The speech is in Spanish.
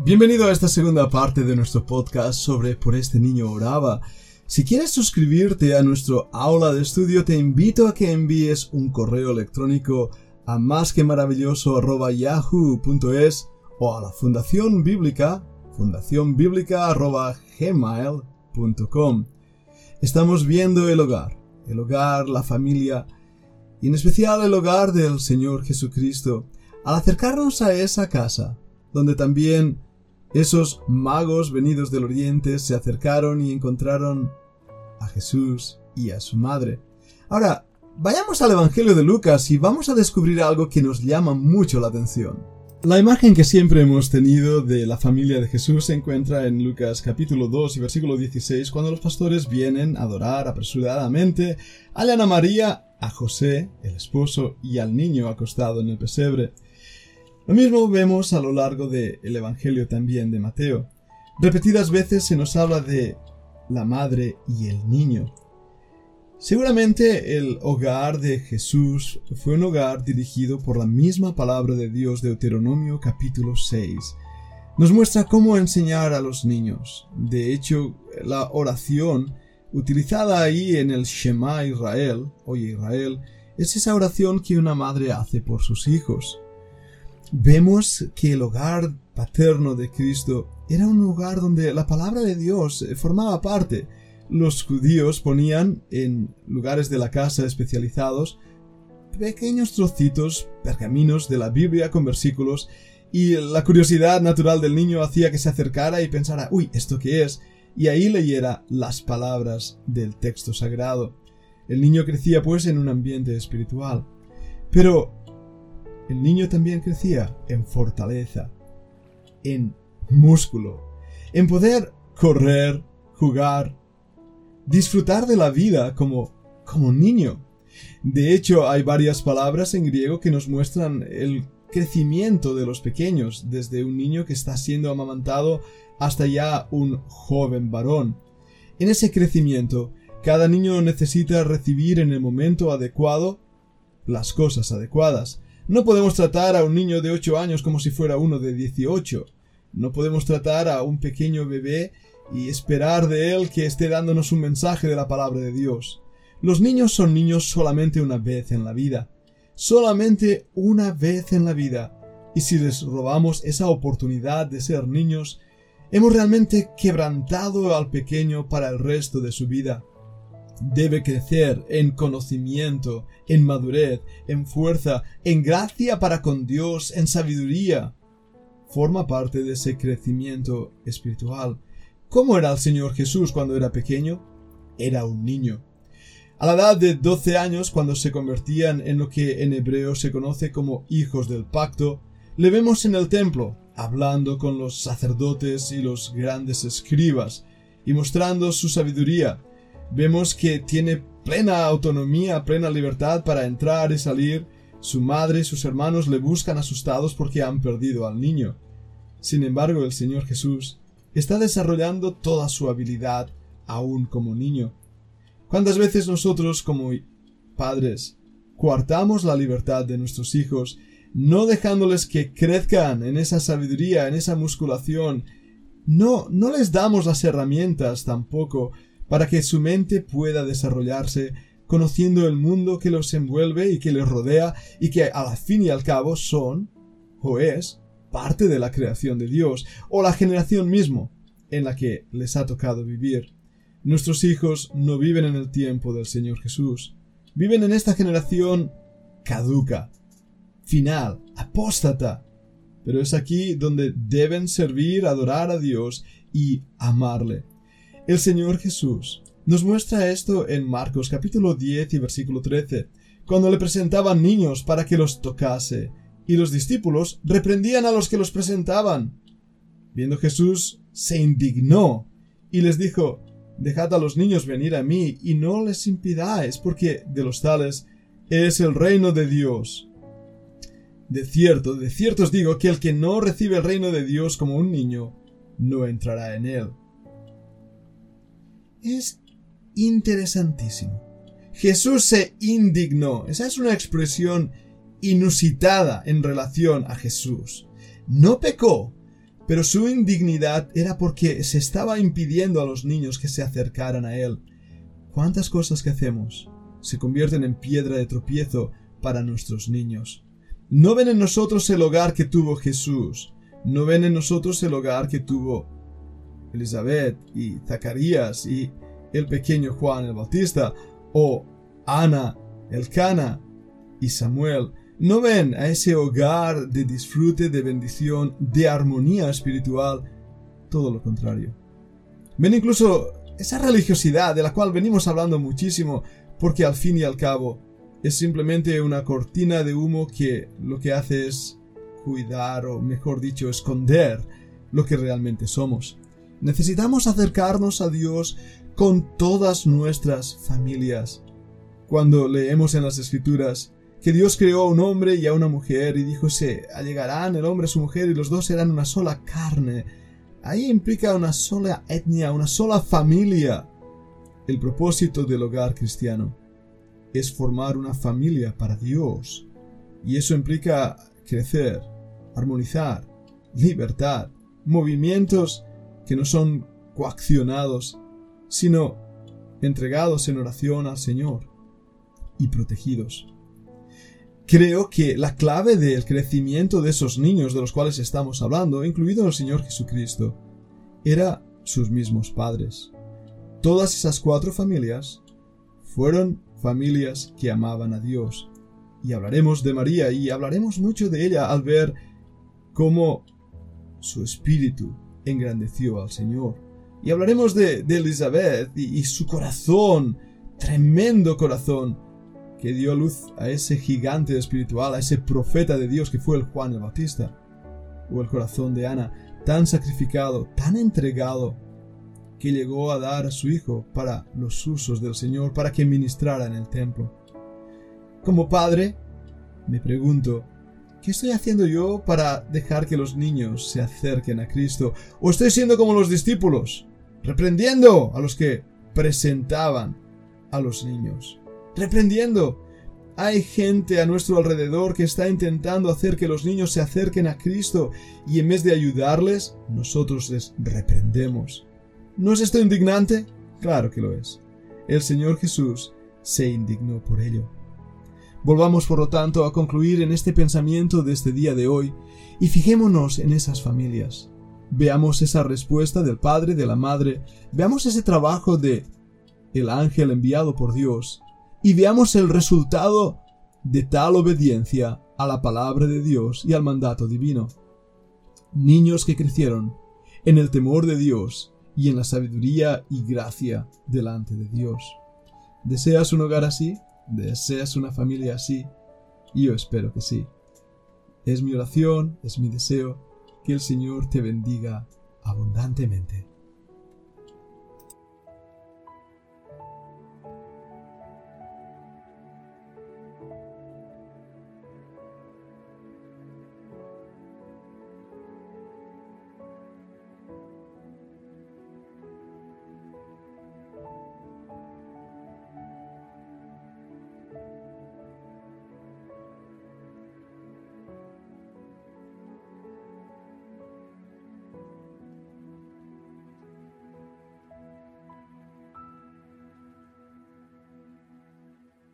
Bienvenido a esta segunda parte de nuestro podcast sobre Por este niño oraba. Si quieres suscribirte a nuestro aula de estudio, te invito a que envíes un correo electrónico a más que maravilloso yahoo.es o a la Fundación Bíblica, gmail.com. Estamos viendo el hogar, el hogar, la familia, y en especial el hogar del Señor Jesucristo. Al acercarnos a esa casa, donde también esos magos venidos del oriente se acercaron y encontraron a Jesús y a su madre. Ahora, vayamos al Evangelio de Lucas y vamos a descubrir algo que nos llama mucho la atención. La imagen que siempre hemos tenido de la familia de Jesús se encuentra en Lucas capítulo 2 y versículo 16 cuando los pastores vienen a adorar apresuradamente, hallan a María, a José, el esposo, y al niño acostado en el pesebre. Lo mismo vemos a lo largo del Evangelio también de Mateo. Repetidas veces se nos habla de la madre y el niño. Seguramente el hogar de Jesús fue un hogar dirigido por la misma palabra de Dios de Deuteronomio capítulo 6. Nos muestra cómo enseñar a los niños. De hecho, la oración utilizada ahí en el Shema Israel, oye Israel, es esa oración que una madre hace por sus hijos vemos que el hogar paterno de Cristo era un lugar donde la palabra de Dios eh, formaba parte. Los judíos ponían en lugares de la casa especializados pequeños trocitos, pergaminos de la Biblia con versículos, y la curiosidad natural del niño hacía que se acercara y pensara, uy, ¿esto qué es? Y ahí leyera las palabras del texto sagrado. El niño crecía pues en un ambiente espiritual. Pero el niño también crecía en fortaleza, en músculo, en poder correr, jugar, disfrutar de la vida como, como niño. De hecho, hay varias palabras en griego que nos muestran el crecimiento de los pequeños, desde un niño que está siendo amamantado hasta ya un joven varón. En ese crecimiento, cada niño necesita recibir en el momento adecuado las cosas adecuadas, no podemos tratar a un niño de 8 años como si fuera uno de 18. No podemos tratar a un pequeño bebé y esperar de él que esté dándonos un mensaje de la palabra de Dios. Los niños son niños solamente una vez en la vida. Solamente una vez en la vida. Y si les robamos esa oportunidad de ser niños, hemos realmente quebrantado al pequeño para el resto de su vida debe crecer en conocimiento, en madurez, en fuerza, en gracia para con Dios, en sabiduría. Forma parte de ese crecimiento espiritual. ¿Cómo era el Señor Jesús cuando era pequeño? Era un niño. A la edad de doce años, cuando se convertían en lo que en hebreo se conoce como hijos del pacto, le vemos en el templo, hablando con los sacerdotes y los grandes escribas, y mostrando su sabiduría, Vemos que tiene plena autonomía, plena libertad para entrar y salir. Su madre y sus hermanos le buscan asustados porque han perdido al niño. Sin embargo, el Señor Jesús está desarrollando toda su habilidad aún como niño. ¿Cuántas veces nosotros como padres coartamos la libertad de nuestros hijos, no dejándoles que crezcan en esa sabiduría, en esa musculación? No, no les damos las herramientas tampoco para que su mente pueda desarrollarse conociendo el mundo que los envuelve y que les rodea y que a la fin y al cabo son o es parte de la creación de Dios o la generación mismo en la que les ha tocado vivir. Nuestros hijos no viven en el tiempo del Señor Jesús, viven en esta generación caduca, final, apóstata, pero es aquí donde deben servir, adorar a Dios y amarle. El Señor Jesús nos muestra esto en Marcos capítulo 10 y versículo 13, cuando le presentaban niños para que los tocase, y los discípulos reprendían a los que los presentaban. Viendo Jesús, se indignó y les dijo, Dejad a los niños venir a mí y no les impidáis, porque de los tales es el reino de Dios. De cierto, de cierto os digo que el que no recibe el reino de Dios como un niño, no entrará en él es interesantísimo. Jesús se indignó. Esa es una expresión inusitada en relación a Jesús. No pecó, pero su indignidad era porque se estaba impidiendo a los niños que se acercaran a él. ¿Cuántas cosas que hacemos se convierten en piedra de tropiezo para nuestros niños? No ven en nosotros el hogar que tuvo Jesús, no ven en nosotros el hogar que tuvo Elizabeth y Zacarías y el pequeño Juan el Bautista, o Ana, el Cana y Samuel. No ven a ese hogar de disfrute, de bendición, de armonía espiritual, todo lo contrario. Ven incluso esa religiosidad de la cual venimos hablando muchísimo, porque al fin y al cabo es simplemente una cortina de humo que lo que hace es cuidar o mejor dicho esconder lo que realmente somos. Necesitamos acercarnos a Dios con todas nuestras familias. Cuando leemos en las escrituras que Dios creó a un hombre y a una mujer y dijo se allegarán el hombre a su mujer y los dos serán una sola carne, ahí implica una sola etnia, una sola familia. El propósito del hogar cristiano es formar una familia para Dios. Y eso implica crecer, armonizar, libertad, movimientos que no son coaccionados, sino entregados en oración al Señor y protegidos. Creo que la clave del crecimiento de esos niños de los cuales estamos hablando, incluido el Señor Jesucristo, era sus mismos padres. Todas esas cuatro familias fueron familias que amaban a Dios. Y hablaremos de María y hablaremos mucho de ella al ver cómo su espíritu engrandeció al Señor. Y hablaremos de, Elizabeth y, su corazón, tremendo corazón, que dio luz a ese gigante espiritual, a ese profeta de Dios que fue el Juan el Bautista. O el corazón de Ana, tan sacrificado, tan entregado, que llegó a dar a su hijo para los usos del Señor, para que ministrara en el templo. Como padre, me pregunto, ¿qué estoy haciendo yo para dejar que los niños se acerquen a Cristo? ¿O estoy siendo como los discípulos, reprendiendo a los que presentaban a los niños? Reprendiendo. Hay gente a nuestro alrededor que está intentando hacer que los niños se acerquen a Cristo y en vez de ayudarles, nosotros les reprendemos. ¿No es esto indignante? Claro que lo es. El Señor Jesús se indignó por ello. Volvamos, por lo tanto, a concluir en este pensamiento de este día de hoy y fijémonos en esas familias. Veamos esa respuesta del Padre, de la Madre, veamos ese trabajo de el ángel enviado por Dios y veamos el resultado de tal obediencia a la palabra de Dios y al mandato divino. Niños que crecieron en el temor de Dios y en la sabiduría y gracia delante de Dios. ¿Deseas un hogar así? ¿Deseas una familia así? Yo espero que sí. Es mi oración, es mi deseo, que el Señor te bendiga abundantemente.